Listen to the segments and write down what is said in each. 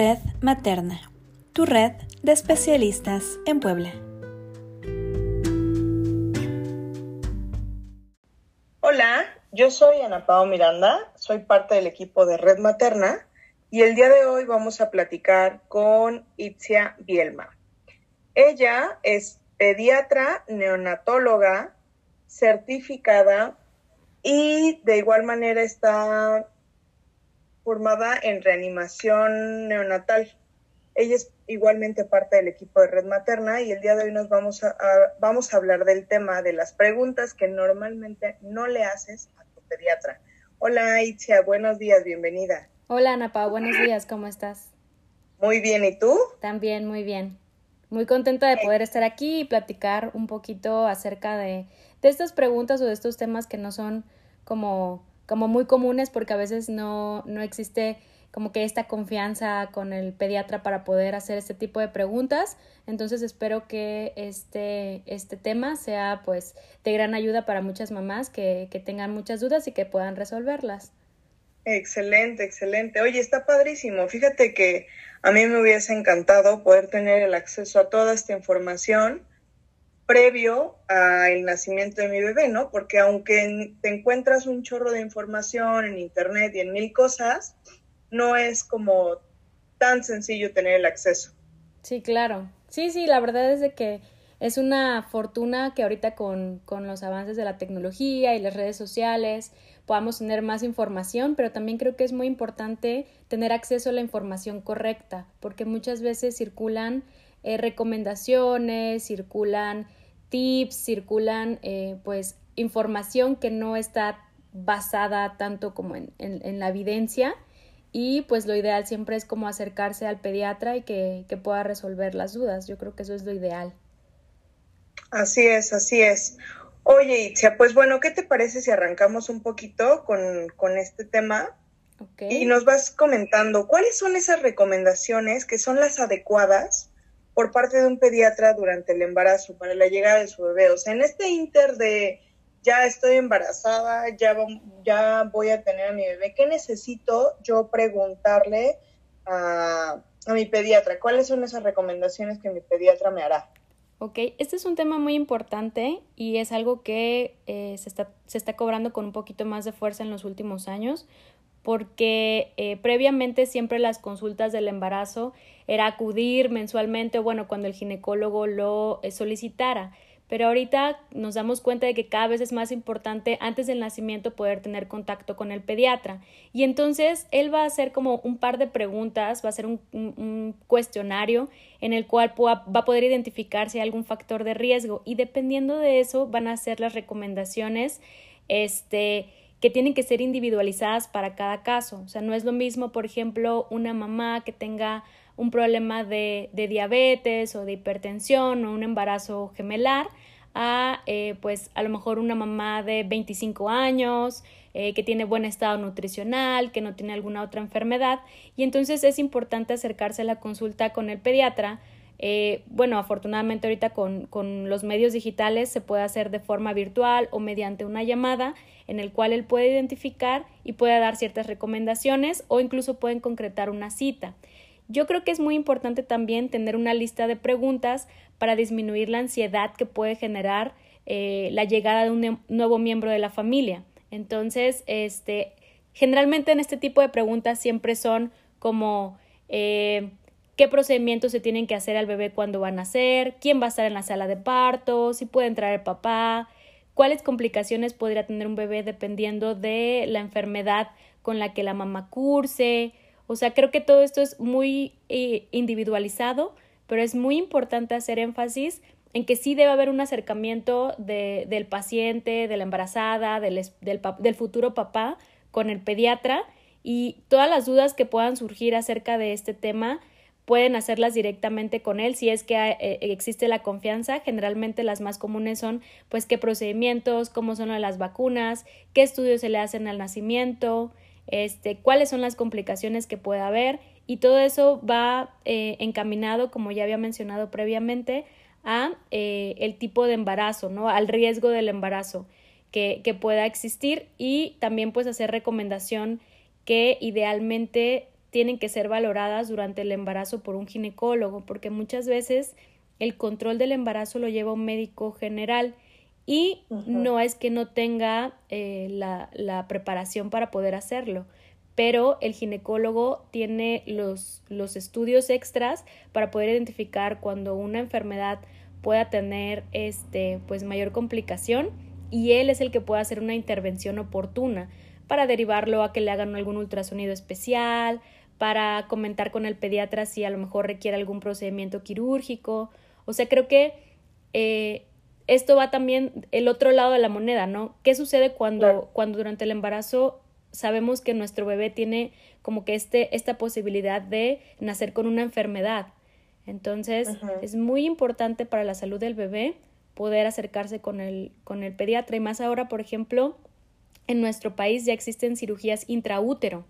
Red Materna, tu red de especialistas en Puebla. Hola, yo soy Ana Pao Miranda, soy parte del equipo de Red Materna y el día de hoy vamos a platicar con Itzia Bielma. Ella es pediatra neonatóloga certificada y de igual manera está formada en reanimación neonatal. Ella es igualmente parte del equipo de Red Materna y el día de hoy nos vamos a, vamos a hablar del tema de las preguntas que normalmente no le haces a tu pediatra. Hola Itzia, buenos días, bienvenida. Hola Ana buenos días, ¿cómo estás? Muy bien, ¿y tú? También, muy bien. Muy contenta de poder estar aquí y platicar un poquito acerca de, de estas preguntas o de estos temas que no son como, como muy comunes porque a veces no, no existe como que esta confianza con el pediatra para poder hacer este tipo de preguntas. Entonces espero que este, este tema sea pues de gran ayuda para muchas mamás que, que tengan muchas dudas y que puedan resolverlas. Excelente, excelente. Oye, está padrísimo. Fíjate que a mí me hubiese encantado poder tener el acceso a toda esta información previo al nacimiento de mi bebé, ¿no? Porque aunque te encuentras un chorro de información en internet y en mil cosas, no es como tan sencillo tener el acceso. Sí, claro. Sí, sí, la verdad es de que es una fortuna que ahorita con, con los avances de la tecnología y las redes sociales podamos tener más información, pero también creo que es muy importante tener acceso a la información correcta, porque muchas veces circulan eh, recomendaciones, circulan tips, circulan eh, pues información que no está basada tanto como en, en, la evidencia y pues lo ideal siempre es como acercarse al pediatra y que, que pueda resolver las dudas. Yo creo que eso es lo ideal. Así es, así es. Oye, Itzia, pues bueno, ¿qué te parece si arrancamos un poquito con, este tema? Y nos vas comentando cuáles son esas recomendaciones que son las adecuadas por parte de un pediatra durante el embarazo para la llegada de su bebé. O sea, en este inter de ya estoy embarazada, ya, ya voy a tener a mi bebé, ¿qué necesito yo preguntarle a, a mi pediatra? ¿Cuáles son esas recomendaciones que mi pediatra me hará? Ok, este es un tema muy importante y es algo que eh, se, está, se, está, cobrando con un poquito más de fuerza en los últimos años porque eh, previamente siempre las consultas del embarazo era acudir mensualmente, bueno, cuando el ginecólogo lo eh, solicitara pero ahorita nos damos cuenta de que cada vez es más importante antes del nacimiento poder tener contacto con el pediatra. Y entonces él va a hacer como un par de preguntas, va a hacer un, cuestionario en el cual va a poder identificar si hay algún factor de riesgo y dependiendo de eso van a ser las recomendaciones este, que tienen que ser individualizadas para cada caso. O sea, no es lo mismo, por ejemplo, una mamá que tenga un problema de, diabetes o de hipertensión o un embarazo gemelar a eh, pues a lo mejor una mamá de 25 años eh, que tiene buen estado nutricional, que no tiene alguna otra enfermedad y entonces es importante acercarse a la consulta con el pediatra. Eh, bueno, afortunadamente ahorita con, con los medios digitales se puede hacer de forma virtual o mediante una llamada en el cual él puede identificar y puede dar ciertas recomendaciones o incluso pueden concretar una cita. Yo creo que es muy importante también tener una lista de preguntas para disminuir la ansiedad que puede generar eh, la llegada de un nuevo miembro de la familia. Entonces, este, generalmente en este tipo de preguntas siempre son como eh, qué procedimientos se tienen que hacer al bebé cuando va a nacer, quién va a estar en la sala de parto, si puede entrar el papá, cuáles complicaciones podría tener un bebé dependiendo de la enfermedad con la que la mamá curse, o sea, creo que todo esto es muy eh, individualizado, pero es muy importante hacer énfasis en que sí debe haber un acercamiento de, del paciente, de la embarazada, del, del, del futuro papá con el pediatra y todas las dudas que puedan surgir acerca de este tema pueden hacerlas directamente con él si es que eh, existe la confianza. Generalmente las más comunes son pues qué procedimientos, cómo son las vacunas, qué estudios se le hacen al nacimiento, este, cuáles son las complicaciones que puede haber y todo eso va eh, encaminado, como ya había mencionado previamente, a eh, el tipo de embarazo, ¿no? Al riesgo del embarazo que, que pueda existir y también pues hacer recomendación que idealmente tienen que ser valoradas durante el embarazo por un ginecólogo, porque muchas veces el control del embarazo lo lleva un médico general y no es que no tenga eh, la, la, preparación para poder hacerlo, pero el ginecólogo tiene los, los estudios extras para poder identificar cuando una enfermedad pueda tener este, pues mayor complicación y él es el que puede hacer una intervención oportuna para derivarlo a que le hagan algún ultrasonido especial, para comentar con el pediatra si a lo mejor requiere algún procedimiento quirúrgico. O sea, creo que eh, esto va también el otro lado de la moneda, ¿no? ¿Qué sucede cuando, cuando durante el embarazo sabemos que nuestro bebé tiene como que este, esta posibilidad de nacer con una enfermedad? Entonces, es muy importante para la salud del bebé poder acercarse con el, con el pediatra y más ahora, por ejemplo, en nuestro país ya existen cirugías intraútero.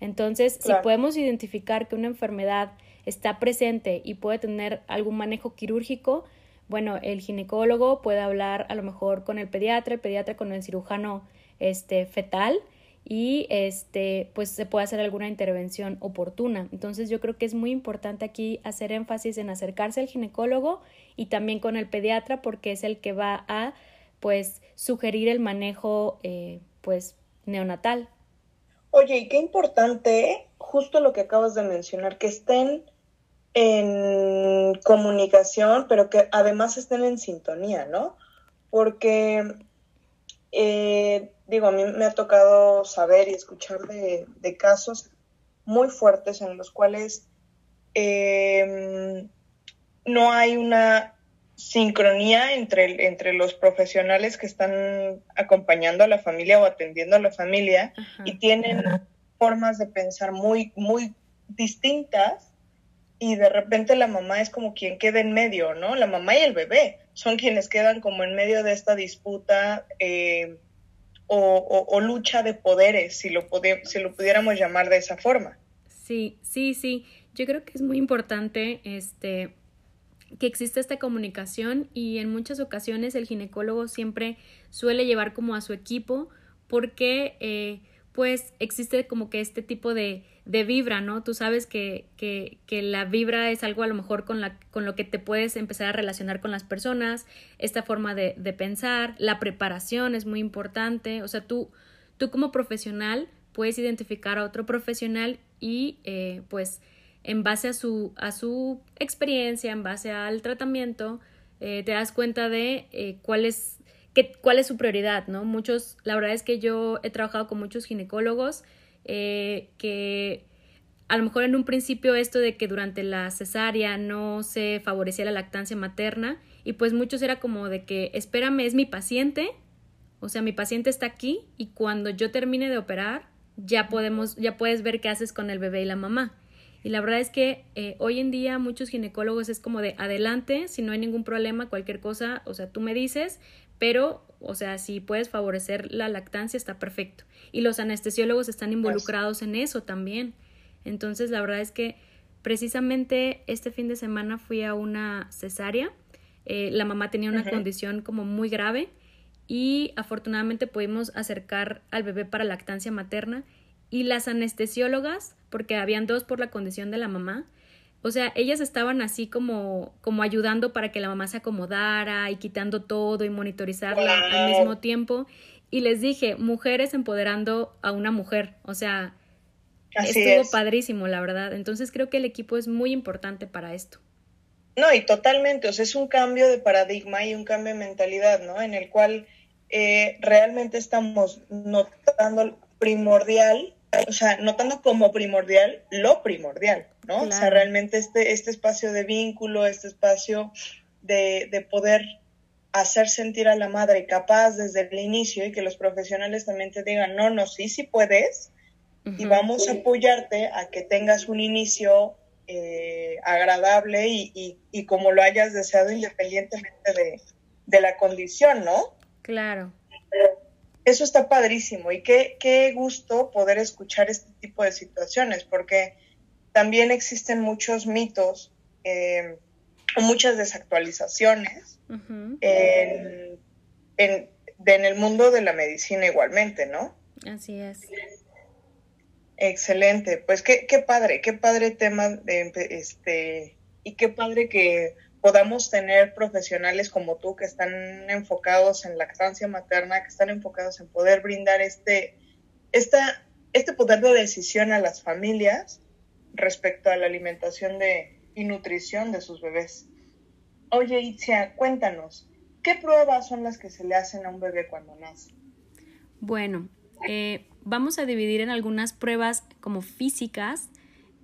Entonces, si podemos identificar que una enfermedad está presente y puede tener algún manejo quirúrgico, bueno, el ginecólogo puede hablar a lo mejor con el pediatra, el pediatra con el cirujano este, fetal y este pues se puede hacer alguna intervención oportuna. Entonces yo creo que es muy importante aquí hacer énfasis en acercarse al ginecólogo y también con el pediatra porque es el que va a pues sugerir el manejo eh, pues neonatal. Oye, y qué importante, justo lo que acabas de mencionar, que estén en comunicación, pero que además estén en sintonía, ¿no? Porque eh, digo, a mí me ha tocado saber y escuchar de, casos muy fuertes en los cuales em, no hay una sincronía entre, entre los profesionales que están acompañando a la familia o atendiendo a la familia y tienen formas de pensar muy, muy distintas y de repente la mamá es como quien queda en medio, ¿no? La mamá y el bebé son quienes quedan como en medio de esta disputa eh, o, lucha de poderes, si lo, si lo pudiéramos llamar de esa forma. Sí, sí, sí. Yo creo que es muy importante este, que exista esta comunicación y en muchas ocasiones el ginecólogo siempre suele llevar como a su equipo porque eh, pues existe como que este tipo de, de vibra, ¿no? Tú sabes que, que, que, la vibra es algo a lo mejor con, la, con lo que te puedes empezar a relacionar con las personas, esta forma de, de pensar, la preparación es muy importante, o sea, tú, tú como profesional puedes identificar a otro profesional y eh, pues en base a su, a su experiencia, en base al tratamiento, eh, te das cuenta de eh, cuál es cuál es su prioridad, ¿no? Muchos, la verdad es que yo he trabajado con muchos ginecólogos eh, que a lo mejor en un principio esto de que durante la cesárea no se favorecía la lactancia materna y pues muchos era como de que espérame, es mi paciente, o sea, mi paciente está aquí y cuando yo termine de operar ya podemos, ya puedes ver qué haces con el bebé y la mamá. Y la verdad es que eh, hoy en día muchos ginecólogos es como de adelante, si no hay ningún problema, cualquier cosa, o sea, tú me dices, pero, o sea, si puedes favorecer la lactancia, está perfecto. Y los anestesiólogos están involucrados en eso también. Entonces, la verdad es que precisamente este fin de semana fui a una cesárea. Eh, la mamá tenía una condición como muy grave y afortunadamente pudimos acercar al bebé para lactancia materna y las anestesiólogas, porque habían dos por la condición de la mamá, o sea, ellas estaban así como, como ayudando para que la mamá se acomodara y quitando todo y monitorizarla al mismo tiempo. Y les dije, mujeres empoderando a una mujer. O sea, estuvo padrísimo, la verdad. Entonces creo que el equipo es muy importante para esto. No, y totalmente. O sea, es un cambio de paradigma y un cambio de mentalidad, ¿no? En el cual eh, realmente estamos notando primordial o sea, notando como primordial lo primordial, ¿no? O sea, realmente este, este espacio de vínculo, este espacio de, de poder hacer sentir a la madre capaz desde el inicio y que los profesionales también te digan, no, no, sí, sí puedes y vamos a apoyarte a que tengas un inicio eh, agradable y, y, como lo hayas deseado independientemente de, de la condición, ¿no? Claro eso está padrísimo y qué, qué gusto poder escuchar este tipo de situaciones, porque también existen muchos mitos eh, o muchas desactualizaciones en, en, en, el mundo de la medicina igualmente, ¿no? Así es. Excelente, pues qué, qué padre, qué padre tema de este y qué padre que podamos tener profesionales como tú que están enfocados en lactancia materna, que están enfocados en poder brindar este, esta, este poder de decisión a las familias respecto a la alimentación de, y nutrición de sus bebés. Oye, Itzia, cuéntanos, ¿qué pruebas son las que se le hacen a un bebé cuando nace? Bueno, eh, vamos a dividir en algunas pruebas como físicas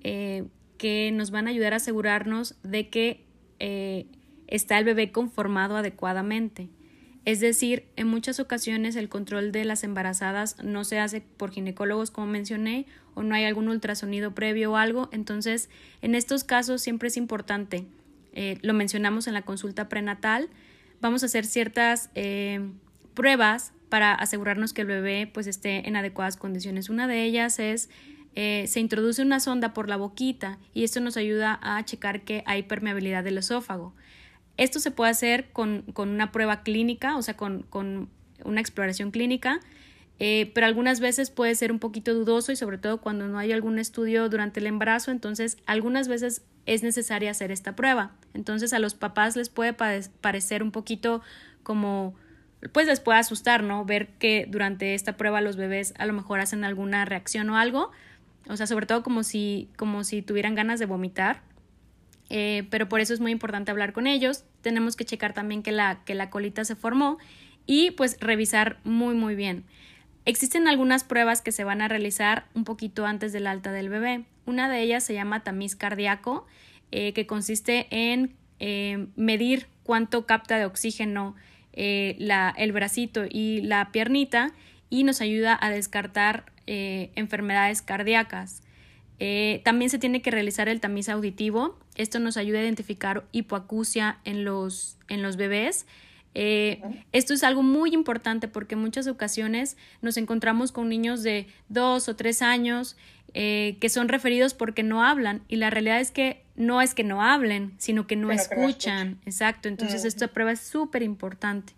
eh, que nos van a ayudar a asegurarnos de que eh, está el bebé conformado adecuadamente. Es decir, en muchas ocasiones el control de las embarazadas no se hace por ginecólogos como mencioné o no hay algún ultrasonido previo o algo. Entonces, en estos casos siempre es importante, eh, lo mencionamos en la consulta prenatal, vamos a hacer ciertas eh, pruebas para asegurarnos que el bebé pues esté en adecuadas condiciones. Una de ellas es eh, se introduce una sonda por la boquita y esto nos ayuda a checar que hay permeabilidad del esófago. Esto se puede hacer con, una prueba clínica, o sea, con, una exploración clínica, eh, pero algunas veces puede ser un poquito dudoso y sobre todo cuando no hay algún estudio durante el embarazo, entonces algunas veces es necesaria hacer esta prueba. Entonces a los papás les puede parecer un poquito como pues les puede asustar, ¿no? Ver que durante esta prueba los bebés a lo mejor hacen alguna reacción o algo, o sea, sobre todo como si, como si tuvieran ganas de vomitar. Eh, pero por eso es muy importante hablar con ellos. Tenemos que checar también que la, que la colita se formó y pues revisar muy muy bien. Existen algunas pruebas que se van a realizar un poquito antes del alta del bebé. Una de ellas se llama tamiz cardíaco, eh, que consiste en eh, medir cuánto capta de oxígeno la, el bracito y la piernita y nos ayuda a descartar enfermedades cardíacas. Eh, también se tiene que realizar el tamiz auditivo. Esto nos ayuda a identificar hipoacusia en los, en los bebés. Eh, esto es algo muy importante porque en muchas ocasiones nos encontramos con niños de dos o tres años eh, que son referidos porque no hablan y la realidad es que no es que no hablen, sino que no, escuchan. Exacto, entonces esta prueba es súper importante.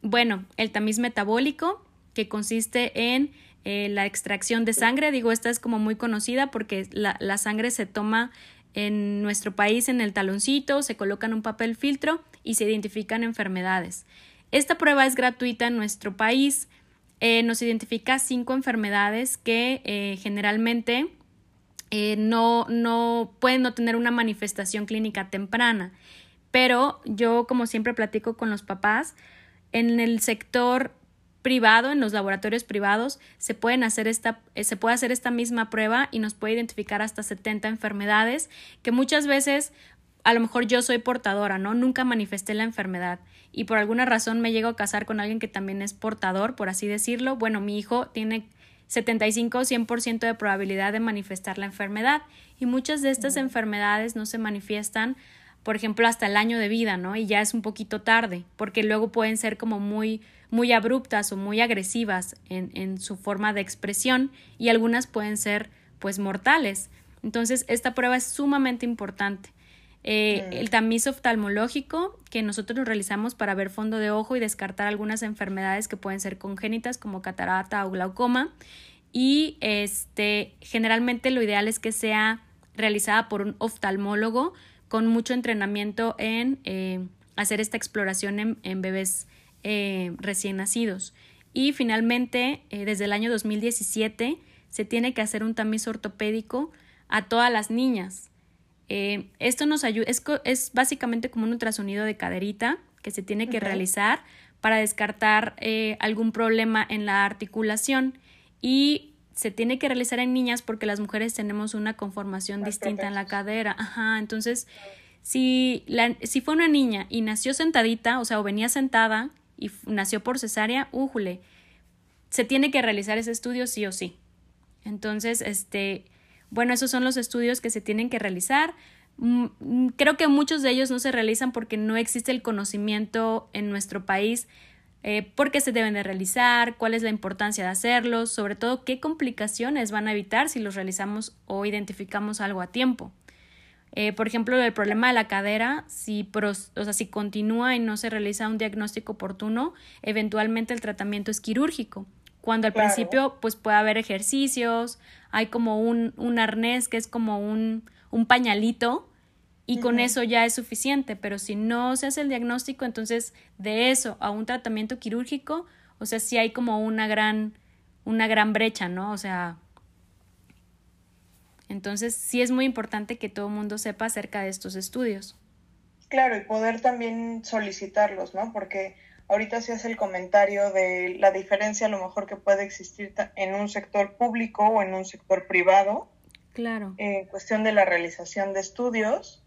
bueno, el tamiz metabólico que consiste en eh, la extracción de sangre, digo, esta es como muy conocida porque la, la sangre se toma en nuestro país en el taloncito, se coloca en un papel filtro y se identifican enfermedades. Esta prueba es gratuita en nuestro país. Eh, nos identifica cinco enfermedades que eh, generalmente no, no pueden no tener una manifestación clínica temprana. Pero yo, como siempre platico con los papás, en el sector privado, en los laboratorios privados, se, pueden hacer esta, eh, se puede hacer esta misma prueba y nos puede identificar hasta 70 enfermedades que muchas veces a lo mejor yo soy portadora, ¿no? Nunca manifesté la enfermedad y por alguna razón me llego a casar con alguien que también es portador, por así decirlo. Bueno, mi hijo tiene 75 o 100% de probabilidad de manifestar la enfermedad y muchas de estas enfermedades no se manifiestan por ejemplo, hasta el año de vida, ¿no? Y ya es un poquito tarde, porque luego pueden ser como muy, muy abruptas o muy agresivas en, en su forma de expresión y algunas pueden ser, pues, mortales. Entonces, esta prueba es sumamente importante. Eh, el tamiz oftalmológico que nosotros lo realizamos para ver fondo de ojo y descartar algunas enfermedades que pueden ser congénitas como catarata o glaucoma y este generalmente lo ideal es que sea realizada por un oftalmólogo con mucho entrenamiento en eh, hacer esta exploración en, bebés eh, recién nacidos. Y finalmente, eh, desde el año 2017, se tiene que hacer un tamiz ortopédico a todas las niñas. esto nos ayuda, es, básicamente como un ultrasonido de caderita que se tiene que realizar para descartar algún problema en la articulación y se tiene que realizar en niñas porque las mujeres tenemos una conformación distinta en la cadera. Ajá, entonces, si, la, si fue una niña y nació sentadita, o sea, o venía sentada y nació por cesárea, újule, se tiene que realizar ese estudio sí o sí. Entonces, este, bueno, esos son los estudios que se tienen que realizar. Mm, mm, creo que muchos de ellos no se realizan porque no existe el conocimiento en nuestro país eh, por qué se deben de realizar, cuál es la importancia de hacerlos, sobre todo qué complicaciones van a evitar si los realizamos o identificamos algo a tiempo. Eh, por ejemplo, el problema de la cadera, si, o sea, si continúa y no se realiza un diagnóstico oportuno, eventualmente el tratamiento es quirúrgico Cuando al principio pues puede haber ejercicios, hay como un, un arnés que es como un, un pañalito y con eso ya es suficiente, pero si no se hace el diagnóstico, entonces de eso a un tratamiento quirúrgico, o sea, sí hay como una gran, una gran brecha, ¿no? O sea, entonces sí es muy importante que todo el mundo sepa acerca de estos estudios. Claro, y poder también solicitarlos, ¿no? Porque ahorita se hace el comentario de la diferencia a lo mejor que puede existir en un sector público o en un sector privado. Claro. En cuestión de la realización de estudios.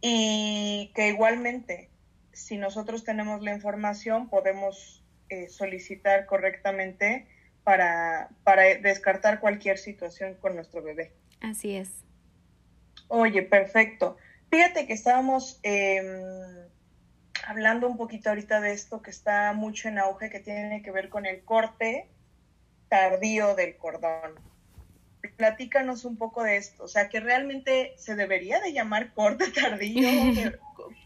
Y que igualmente, si nosotros tenemos la información, podemos eh, solicitar correctamente para, para descartar cualquier situación con nuestro bebé. Así es. Oye, perfecto. Fíjate que estábamos em, hablando un poquito ahorita de esto que está mucho en auge, que tiene que ver con el corte tardío del cordón. Platícanos un poco de esto, o sea, que realmente se debería de llamar corte tardío.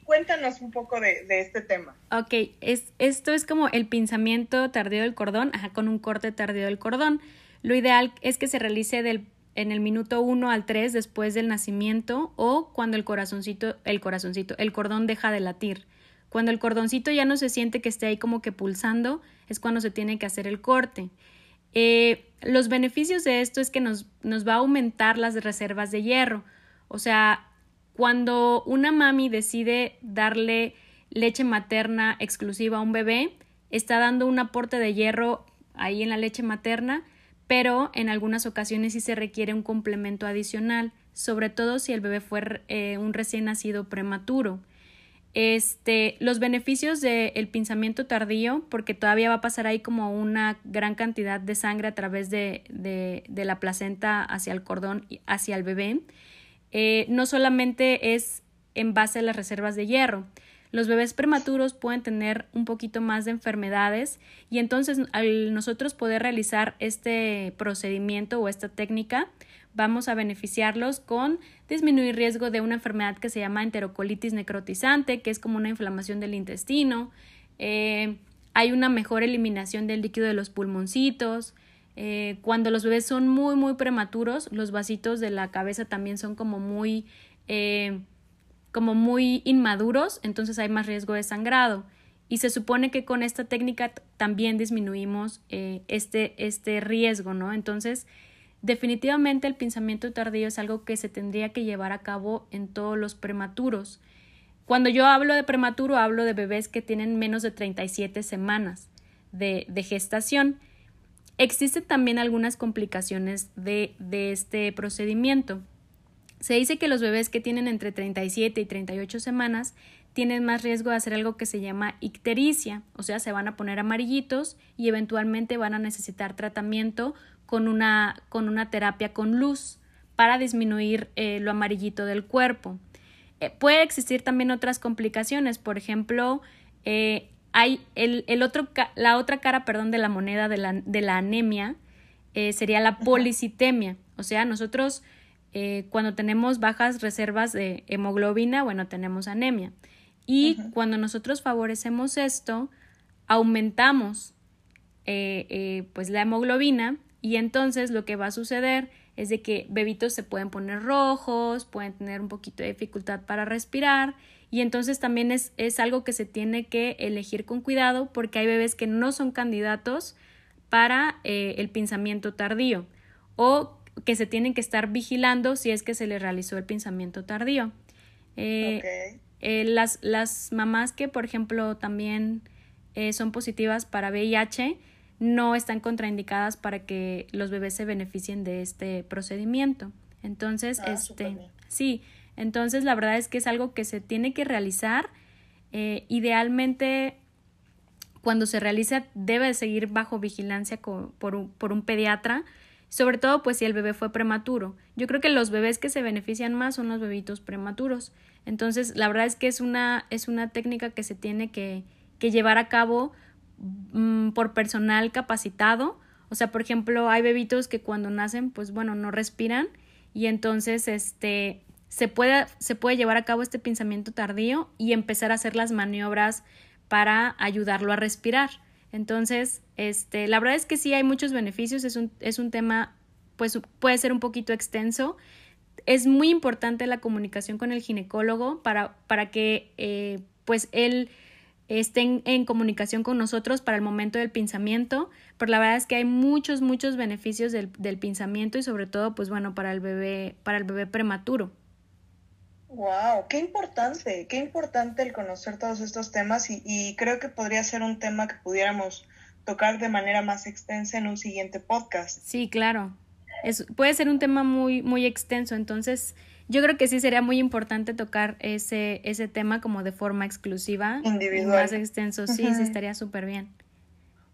Cuéntanos un poco de, este tema. Ok, es, esto es como el pinzamiento tardío del cordón, ajá, con un corte tardío del cordón. Lo ideal es que se realice del en el minuto 1 al 3 después del nacimiento o cuando el corazoncito, el corazoncito, el cordón deja de latir. Cuando el cordoncito ya no se siente que esté ahí como que pulsando, es cuando se tiene que hacer el corte. Eh, los beneficios de esto es que nos, nos va a aumentar las reservas de hierro. O sea, cuando una mami decide darle leche materna exclusiva a un bebé, está dando un aporte de hierro ahí en la leche materna pero en algunas ocasiones sí se requiere un complemento adicional, sobre todo si el bebé fue eh, un recién nacido prematuro. Este, los beneficios del pinzamiento tardío, porque todavía va a pasar ahí como una gran cantidad de sangre a través de, de, la placenta hacia el cordón, hacia el bebé, eh, no solamente es en base a las reservas de hierro, los bebés prematuros pueden tener un poquito más de enfermedades y entonces al nosotros poder realizar este procedimiento o esta técnica, vamos a beneficiarlos con disminuir riesgo de una enfermedad que se llama enterocolitis necrotizante, que es como una inflamación del intestino. Eh, hay una mejor eliminación del líquido de los pulmoncitos. Eh, cuando los bebés son muy, muy prematuros, los vasitos de la cabeza también son como muy eh, como muy inmaduros, entonces hay más riesgo de sangrado. Y se supone que con esta técnica también disminuimos este, este riesgo, ¿no? Entonces, definitivamente el pensamiento tardío es algo que se tendría que llevar a cabo en todos los prematuros. Cuando yo hablo de prematuro, hablo de bebés que tienen menos de 37 semanas de, gestación. Existen también algunas complicaciones de, de este procedimiento. Se dice que los bebés que tienen entre 37 y 38 semanas tienen más riesgo de hacer algo que se llama ictericia, o sea, se van a poner amarillitos y eventualmente van a necesitar tratamiento con una, con una terapia con luz para disminuir eh, lo amarillito del cuerpo. Eh, puede existir también otras complicaciones, por ejemplo, eh, hay el, el, otro, la otra cara perdón, de la moneda de la, de la anemia sería la policitemia, o sea, nosotros cuando tenemos bajas reservas de hemoglobina, bueno, tenemos anemia. Y cuando nosotros favorecemos esto, aumentamos eh, eh, pues la hemoglobina y entonces lo que va a suceder es de que bebitos se pueden poner rojos, pueden tener un poquito de dificultad para respirar y entonces también es, es algo que se tiene que elegir con cuidado porque hay bebés que no son candidatos para el pensamiento tardío o que se tienen que estar vigilando si es que se le realizó el pensamiento tardío. Eh, eh, las, las, mamás que, por ejemplo, también eh, son positivas para VIH no están contraindicadas para que los bebés se beneficien de este procedimiento. Entonces, ah, este, sí, entonces la verdad es que es algo que se tiene que realizar. idealmente, cuando se realiza, debe seguir bajo vigilancia por, un, por un pediatra sobre todo pues si el bebé fue prematuro. Yo creo que los bebés que se benefician más son los bebitos prematuros. Entonces, la verdad es que es una, es una técnica que se tiene que, que llevar a cabo mm, por personal capacitado. O sea, por ejemplo, hay bebitos que cuando nacen, pues bueno, no respiran y entonces este se puede, se puede llevar a cabo este pensamiento tardío y empezar a hacer las maniobras para ayudarlo a respirar. Entonces, este, la verdad es que sí hay muchos beneficios, es un, es un tema, pues puede ser un poquito extenso. Es muy importante la comunicación con el ginecólogo para, para que eh, pues él estén en comunicación con nosotros para el momento del pinzamiento, pero la verdad es que hay muchos, muchos beneficios del, del pinzamiento y sobre todo, pues bueno, para el bebé, para el bebé prematuro. Wow, qué importante, qué importante el conocer todos estos temas y, y, creo que podría ser un tema que pudiéramos tocar de manera más extensa en un siguiente podcast. Sí, claro. Es, puede ser un tema muy, muy extenso, entonces yo creo que sí sería muy importante tocar ese, ese tema como de forma exclusiva. Individual. Más extenso, sí, sí estaría súper bien.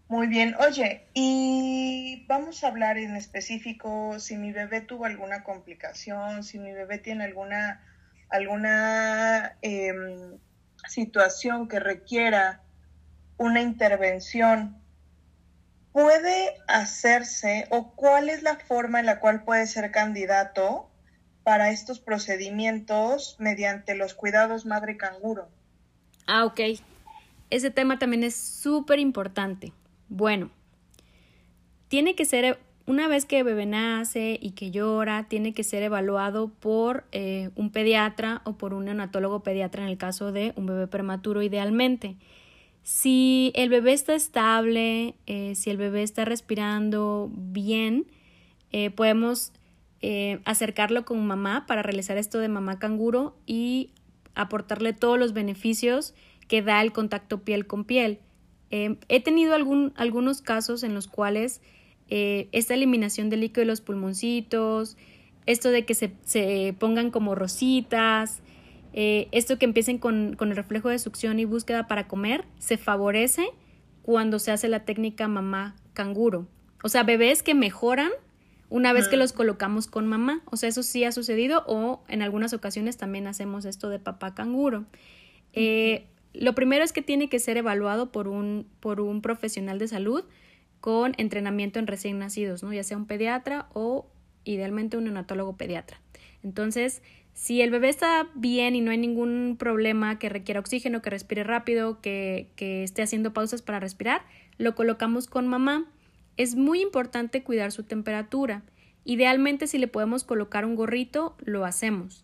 Muy bien. Oye, y vamos a hablar en específico si mi bebé tuvo alguna complicación, si mi bebé tiene alguna, alguna eh, situación que requiera una intervención. ¿Puede hacerse o cuál es la forma en la cual puede ser candidato para estos procedimientos mediante los cuidados madre canguro. Ah, ok. Ese tema también es súper importante. Bueno, tiene que ser, una vez que el bebé nace y que llora, tiene que ser evaluado por eh, un pediatra o por un neonatólogo pediatra en el caso de un bebé prematuro idealmente. Si el bebé está estable, eh, si el bebé está respirando bien, eh, podemos eh, acercarlo con mamá para realizar esto de mamá canguro y aportarle todos los beneficios que da el contacto piel con piel. Eh, he tenido algún, algunos casos en los cuales eh, esta eliminación del líquido de los pulmoncitos, esto de que se, se pongan como rositas, esto que empiecen con, con el reflejo de succión y búsqueda para comer, se favorece cuando se hace la técnica mamá canguro. O sea, bebés que mejoran una vez que los colocamos con mamá. O sea, eso sí ha sucedido o en algunas ocasiones también hacemos esto de papá canguro. Eh, lo primero es que tiene que ser evaluado por un, por un profesional de salud con entrenamiento en recién nacidos, ¿no? ya sea un pediatra o idealmente un neonatólogo pediatra. Entonces, si el bebé está bien y no hay ningún problema que requiera oxígeno, que respire rápido, que, que esté haciendo pausas para respirar, lo colocamos con mamá es muy importante cuidar su temperatura. Idealmente si le podemos colocar un gorrito, lo hacemos.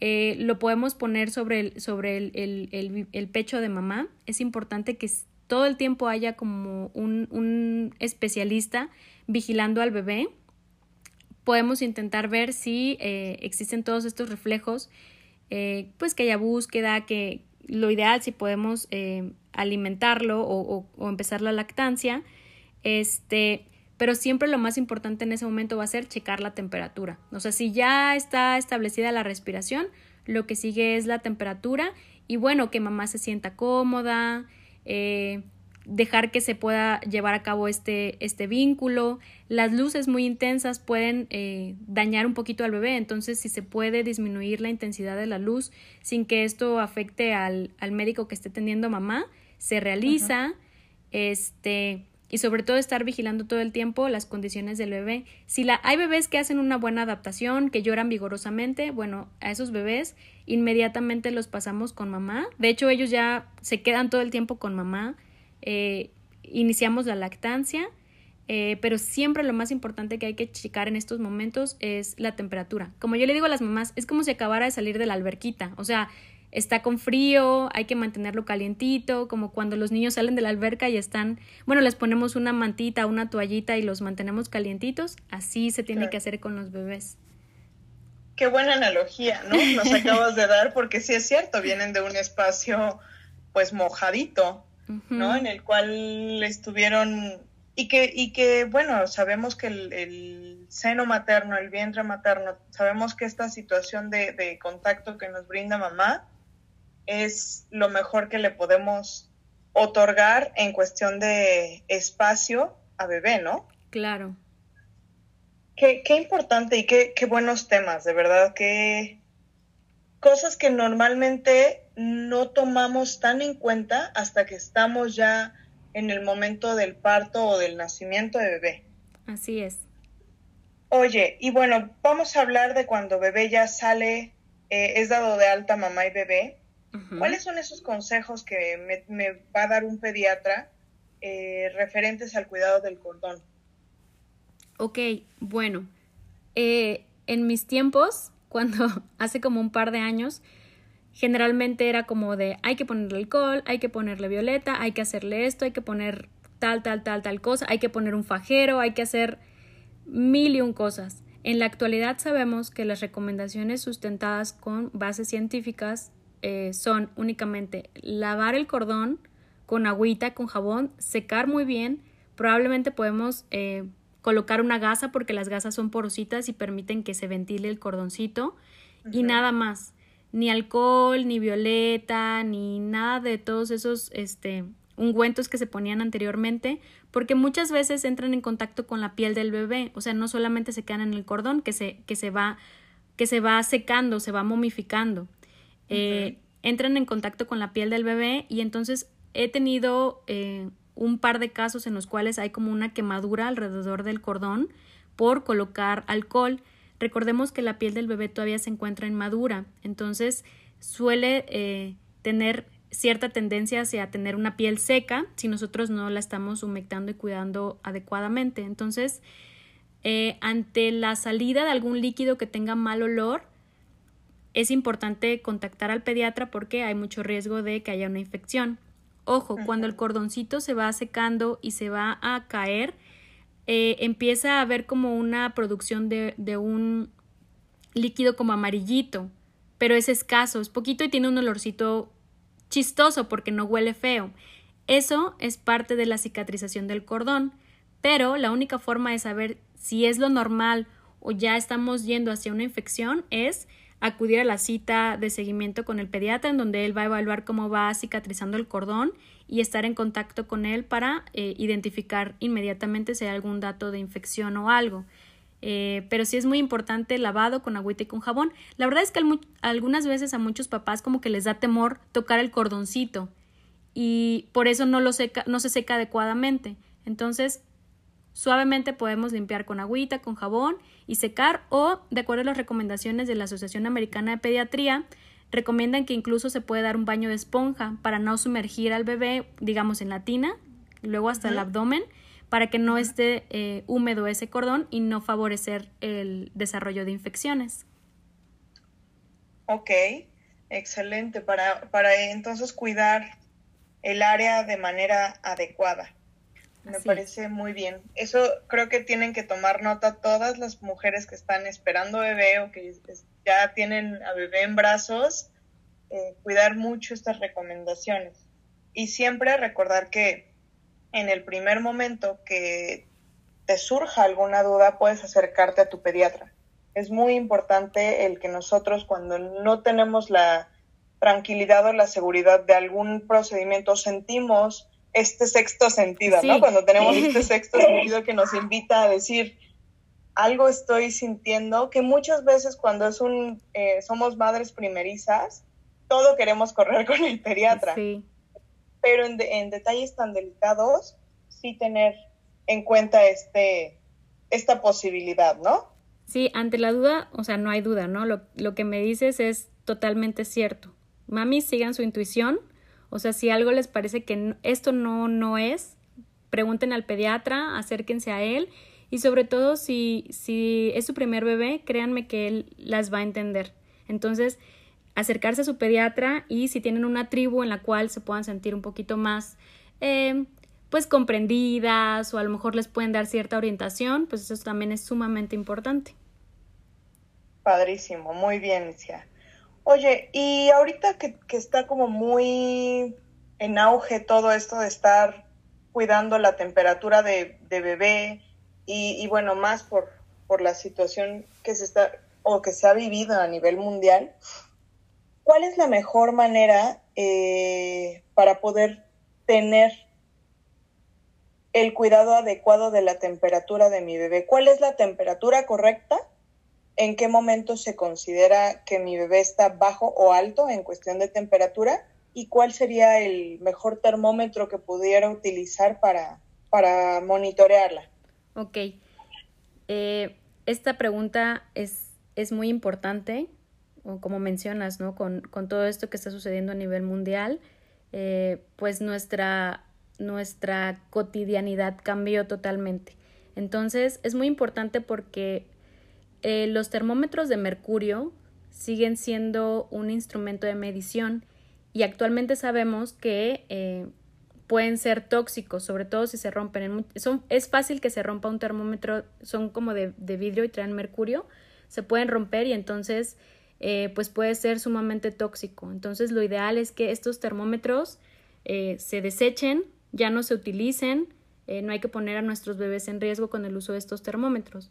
Eh, lo podemos poner sobre, el, sobre el, pecho de mamá. Es importante que todo el tiempo haya como un, especialista vigilando al bebé. Podemos intentar ver si eh, existen todos estos reflejos, eh, pues que haya búsqueda, que lo ideal si podemos alimentarlo o, o empezar la lactancia este, pero siempre lo más importante en ese momento va a ser checar la temperatura. O sea, si ya está establecida la respiración, lo que sigue es la temperatura y bueno, que mamá se sienta cómoda, eh, dejar que se pueda llevar a cabo este, este vínculo. Las luces muy intensas pueden eh, dañar un poquito al bebé, entonces si se puede disminuir la intensidad de la luz sin que esto afecte al, al médico que esté teniendo mamá, se realiza. Este, y sobre todo estar vigilando todo el tiempo las condiciones del bebé. Si la, hay bebés que hacen una buena adaptación, que lloran vigorosamente, bueno, a esos bebés inmediatamente los pasamos con mamá. De hecho, ellos ya se quedan todo el tiempo con mamá. Eh, iniciamos la lactancia, eh, pero siempre lo más importante que hay que checar en estos momentos es la temperatura. Como yo le digo a las mamás, es como si acabara de salir de la alberquita. O sea, está con frío, hay que mantenerlo calientito, como cuando los niños salen de la alberca y están, bueno, les ponemos una mantita, una toallita y los mantenemos calientitos, así se tiene que hacer con los bebés. Qué buena analogía, ¿no? Nos acabas de dar, porque sí es cierto, vienen de un espacio pues mojadito, ¿no? En el cual estuvieron y que, y que bueno, sabemos que el, seno materno, el vientre materno, sabemos que esta situación de, de contacto que nos brinda mamá, es lo mejor que le podemos otorgar en cuestión de espacio a bebé, ¿no? Claro. Qué, qué importante y qué, qué, buenos temas, de verdad, que cosas que normalmente no tomamos tan en cuenta hasta que estamos ya en el momento del parto o del nacimiento de bebé. Así es. Oye, y bueno, vamos a hablar de cuando bebé ya sale, eh, es dado de alta mamá y bebé. ¿Cuáles son esos consejos que me, va a dar un pediatra eh, referentes al cuidado del cordón. Ok, bueno, eh, en mis tiempos, cuando hace como un par de años, generalmente era como de hay que ponerle alcohol, hay que ponerle violeta, hay que hacerle esto, hay que poner tal, tal, tal, tal cosa, hay que poner un fajero, hay que hacer mil y un cosas. En la actualidad sabemos que las recomendaciones sustentadas con bases científicas eh, son únicamente lavar el cordón con agüita, con jabón, secar muy bien. Probablemente podemos eh, colocar una gasa porque las gasas son porositas y permiten que se ventile el cordoncito y nada más. Ni alcohol, ni violeta, ni nada de todos esos este, ungüentos que se ponían anteriormente, porque muchas veces entran en contacto con la piel del bebé, o sea, no solamente se quedan en el cordón, que se, que se, va, que se va secando, se va momificando. Eh, entran en contacto con la piel del bebé y entonces he tenido eh, un par de casos en los cuales hay como una quemadura alrededor del cordón por colocar alcohol. Recordemos que la piel del bebé todavía se encuentra inmadura, entonces suele eh, tener cierta tendencia hacia tener una piel seca si nosotros no la estamos humectando y cuidando adecuadamente. Entonces, eh, ante la salida de algún líquido que tenga mal olor, es importante contactar al pediatra porque hay mucho riesgo de que haya una infección. Ojo, cuando el cordoncito se va secando y se va a caer, eh, empieza a haber como una producción de, de un líquido como amarillito, pero es escaso, es poquito y tiene un olorcito chistoso porque no huele feo. Eso es parte de la cicatrización del cordón, pero la única forma de saber si es lo normal o ya estamos yendo hacia una infección es acudir a la cita de seguimiento con el pediatra en donde él va a evaluar cómo va cicatrizando el cordón y estar en contacto con él para eh, identificar inmediatamente si hay algún dato de infección o algo. Eh, pero sí es muy importante lavado con agüita y con jabón. La verdad es que algunas veces a muchos papás como que les da temor tocar el cordoncito y por eso no, lo seca, no se seca adecuadamente. Entonces Suavemente podemos limpiar con agüita, con jabón y secar o, de acuerdo a las recomendaciones de la Asociación Americana de Pediatría, recomiendan que incluso se puede dar un baño de esponja para no sumergir al bebé, digamos, en la tina, luego hasta el abdomen, para que no esté eh, húmedo ese cordón y no favorecer el desarrollo de infecciones. Ok, excelente, para, para entonces cuidar el área de manera adecuada. Me parece muy bien. Eso creo que tienen que tomar nota todas las mujeres que están esperando bebé o que ya tienen a bebé en brazos, eh, cuidar mucho estas recomendaciones. Y siempre recordar que en el primer momento que te surja alguna duda, puedes acercarte a tu pediatra. Es muy importante el que nosotros cuando no tenemos la tranquilidad o la seguridad de algún procedimiento, sentimos este sexto sentido, ¿no? Cuando tenemos este sexto sentido que nos invita a decir, algo estoy sintiendo, que muchas veces cuando es un, eh, somos madres primerizas, todo queremos correr con el pediatra. Sí. Pero en, en, detalles tan delicados, sí tener en cuenta este, esta posibilidad, ¿no? Sí, ante la duda, o sea, no hay duda, ¿no? Lo, lo que me dices es totalmente cierto. Mami, sigan su intuición, o sea, si algo les parece que esto no, no es, pregunten al pediatra, acérquense a él y sobre todo si, si es su primer bebé, créanme que él las va a entender. Entonces, acercarse a su pediatra y si tienen una tribu en la cual se puedan sentir un poquito más, eh, pues comprendidas o a lo mejor les pueden dar cierta orientación, pues eso también es sumamente importante. Padrísimo, muy bien, Cia. Oye, y ahorita que, está como muy en auge todo esto de estar cuidando la temperatura de, bebé y, bueno, más por, por la situación que se está o que se ha vivido a nivel mundial, ¿cuál es la mejor manera eh, para poder tener el cuidado adecuado de la temperatura de mi bebé? ¿Cuál es la temperatura correcta en qué momento se considera que mi bebé está bajo o alto en cuestión de temperatura y cuál sería el mejor termómetro que pudiera utilizar para, para monitorearla. Ok. Eh, esta pregunta es, es muy importante, como mencionas, ¿no? Con, todo esto que está sucediendo a nivel mundial, eh, pues nuestra nuestra cotidianidad cambió totalmente. Entonces es muy importante porque eh, los termómetros de mercurio siguen siendo un instrumento de medición y actualmente sabemos que eh, pueden ser tóxicos, sobre todo si se rompen. son, es fácil que se rompa un termómetro, son como de, vidrio y traen mercurio, se pueden romper y entonces eh, pues puede ser sumamente tóxico. Entonces lo ideal es que estos termómetros eh, se desechen, ya no se utilicen, no hay que poner a nuestros bebés en riesgo con el uso de estos termómetros.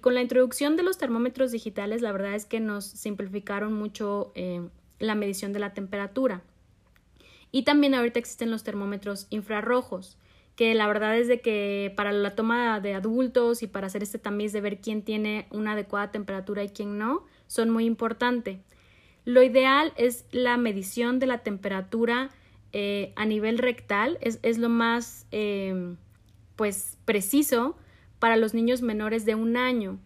Con la introducción de los termómetros digitales, la verdad es que nos simplificaron mucho la medición de la temperatura. Y también ahorita existen los termómetros infrarrojos que la verdad es de que para la toma de adultos y para hacer este tamiz de ver quién tiene una adecuada temperatura y quién no, son muy importantes. Lo ideal es la medición de la temperatura eh, a nivel rectal, es, es lo más em, pues preciso para los niños menores de un año.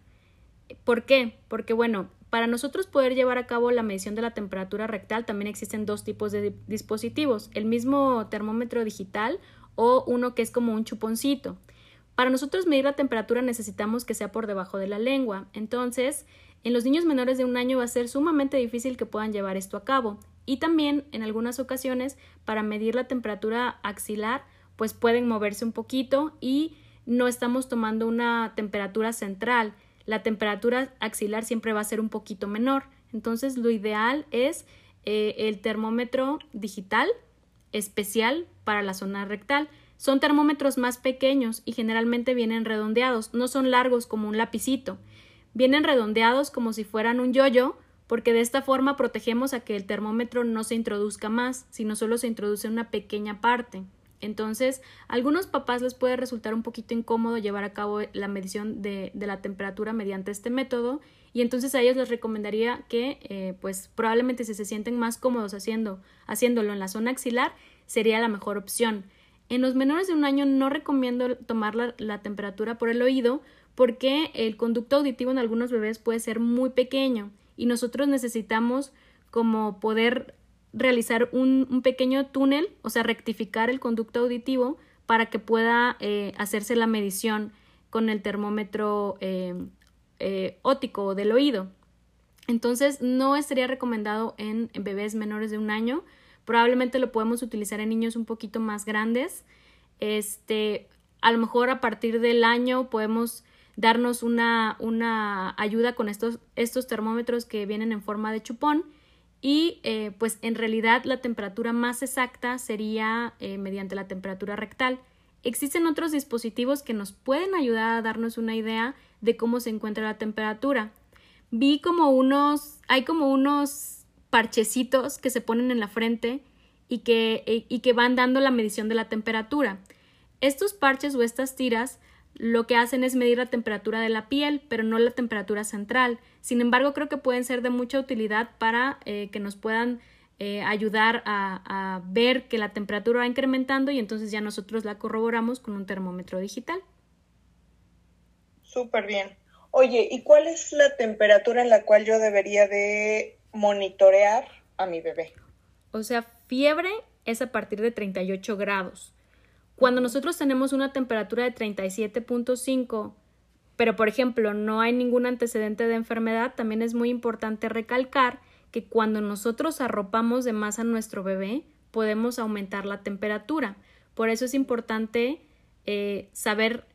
¿Por qué? Porque bueno, para nosotros poder llevar a cabo la medición de la temperatura rectal también existen dos tipos de dispositivos, el mismo termómetro digital o uno que es como un chuponcito. Para nosotros medir la temperatura necesitamos que sea por debajo de la lengua. Entonces, en los niños menores de un año va a ser sumamente difícil que puedan llevar esto a cabo. Y también, en algunas ocasiones, para medir la temperatura axilar, pues pueden moverse un poquito y no estamos tomando una temperatura central. La temperatura axilar siempre va a ser un poquito menor. Entonces, lo ideal es eh, el termómetro digital especial para la zona rectal. Son termómetros más pequeños y generalmente vienen redondeados, no son largos como un lapicito. Vienen redondeados como si fueran un yoyo, porque de esta forma protegemos a que el termómetro no se introduzca más, sino solo se introduce una pequeña parte. Entonces, a algunos papás les puede resultar un poquito incómodo llevar a cabo la medición de, la temperatura mediante este método y entonces a ellos les recomendaría que, eh, pues probablemente si se sienten más cómodos haciendo, haciéndolo en la zona axilar, sería la mejor opción. En los menores de un año no recomiendo tomar la, la temperatura por el oído porque el conducto auditivo en algunos bebés puede ser muy pequeño y nosotros necesitamos como poder realizar un, un, pequeño túnel, o sea, rectificar el conducto auditivo para que pueda eh, hacerse la medición con el termómetro eh, eh, del oído. Entonces, no estaría recomendado en, bebés menores de un año. Probablemente lo podemos utilizar en niños un poquito más grandes. Este, a lo mejor a partir del año podemos darnos una, una ayuda con estos, estos termómetros que vienen en forma de chupón y eh, pues en realidad la temperatura más exacta sería eh, mediante la temperatura rectal. Existen otros dispositivos que nos pueden ayudar a darnos una idea de cómo se encuentra la temperatura. Vi como unos, hay como unos parchecitos que se ponen en la frente y que, e, y que van dando la medición de la temperatura. Estos parches o estas tiras lo que hacen es medir la temperatura de la piel, pero no la temperatura central. Sin embargo, creo que pueden ser de mucha utilidad para eh, que nos puedan eh, ayudar a, a ver que la temperatura va incrementando y entonces ya nosotros la corroboramos con un termómetro digital. Súper bien. Oye, ¿y cuál es la temperatura en la cual yo debería de monitorear a mi bebé? O sea, fiebre es a partir de 38 grados. Cuando nosotros tenemos una temperatura de 37.5, pero por ejemplo no hay ningún antecedente de enfermedad, también es muy importante recalcar que cuando nosotros arropamos de más a nuestro bebé, podemos aumentar la temperatura. Por eso es importante eh, saber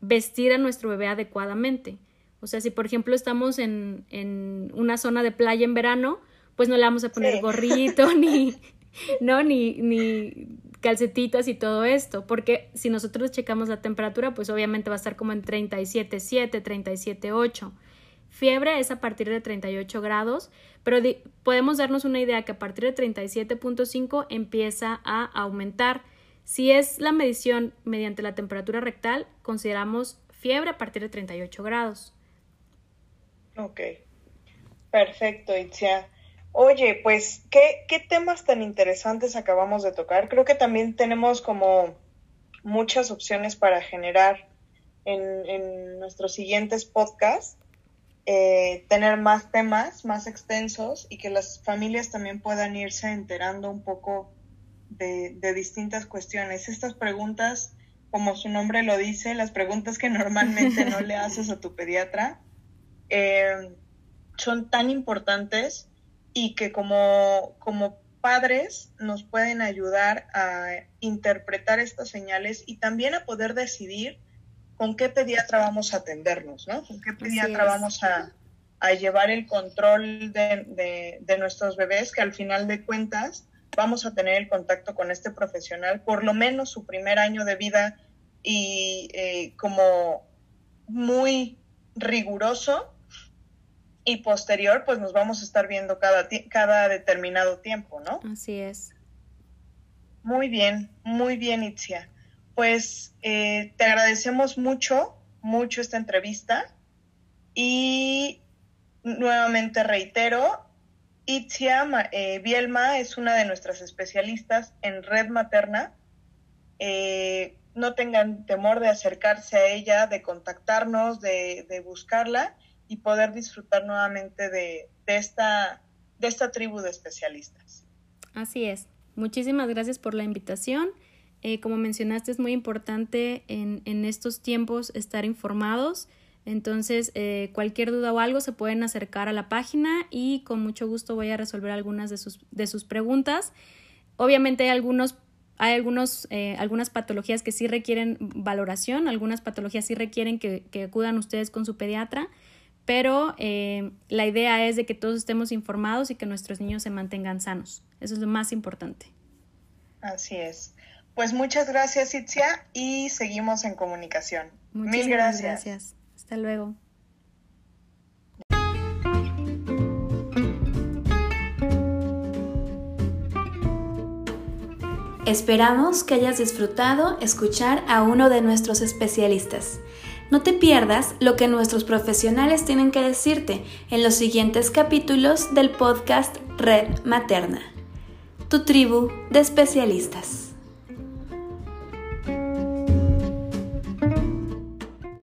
vestir a nuestro bebé adecuadamente. O sea, si por ejemplo estamos en, en una zona de playa en verano, pues no le vamos a poner gorrito ni, no, ni, ni calcetitas y todo esto, porque si nosotros checamos la temperatura, pues obviamente va a estar como en 37.7, 37.8. Fiebre es a partir de 38 grados, pero podemos darnos una idea que a partir de 37.5 empieza a aumentar si es la medición mediante la temperatura rectal, consideramos fiebre a partir de 38 grados. Ok, perfecto, Itzia. Oye, pues, ¿qué, ¿qué temas tan interesantes acabamos de tocar? Creo que también tenemos como muchas opciones para generar en, nuestros siguientes podcasts, eh, tener más temas más extensos y que las familias también puedan irse enterando un poco de, distintas cuestiones. Estas preguntas, como su nombre lo dice, las preguntas que normalmente no le haces a tu pediatra, eh, son tan importantes y que como, como padres nos pueden ayudar a interpretar estas señales y también a poder decidir con qué pediatra vamos a atendernos, ¿no? Con qué pediatra vamos a, llevar el control de, nuestros bebés, que al final de cuentas vamos a tener el contacto con este profesional por lo menos su primer año de vida y eh, como muy riguroso y posterior pues nos vamos a estar viendo cada, cada determinado tiempo, ¿no? Así es. Muy bien, muy bien, Itzia. Pues eh, te agradecemos mucho, mucho esta entrevista y nuevamente reitero, Itzia eh, Bielma es una de nuestras especialistas en red materna. Eh, no tengan temor de acercarse a ella, de contactarnos, de, de buscarla y poder disfrutar nuevamente de, esta, de esta tribu de especialistas. Así es. Muchísimas gracias por la invitación. Eh, como mencionaste, es muy importante en, en, estos tiempos estar informados. Entonces, eh, cualquier duda o algo se pueden acercar a la página y con mucho gusto voy a resolver algunas de sus, de sus preguntas. Obviamente hay algunos hay algunos, eh, algunas patologías que sí requieren valoración, algunas patologías sí requieren que, que acudan ustedes con su pediatra pero eh, la idea es de que todos estemos informados y que nuestros niños se mantengan sanos. Eso es lo más importante. Así es. Pues muchas gracias, Itzia, y seguimos en comunicación. Mil gracias. gracias. Hasta luego. Esperamos que hayas disfrutado escuchar a uno de nuestros especialistas. No te pierdas lo que nuestros profesionales tienen que decirte en los siguientes capítulos del podcast Red Materna, tu tribu de especialistas.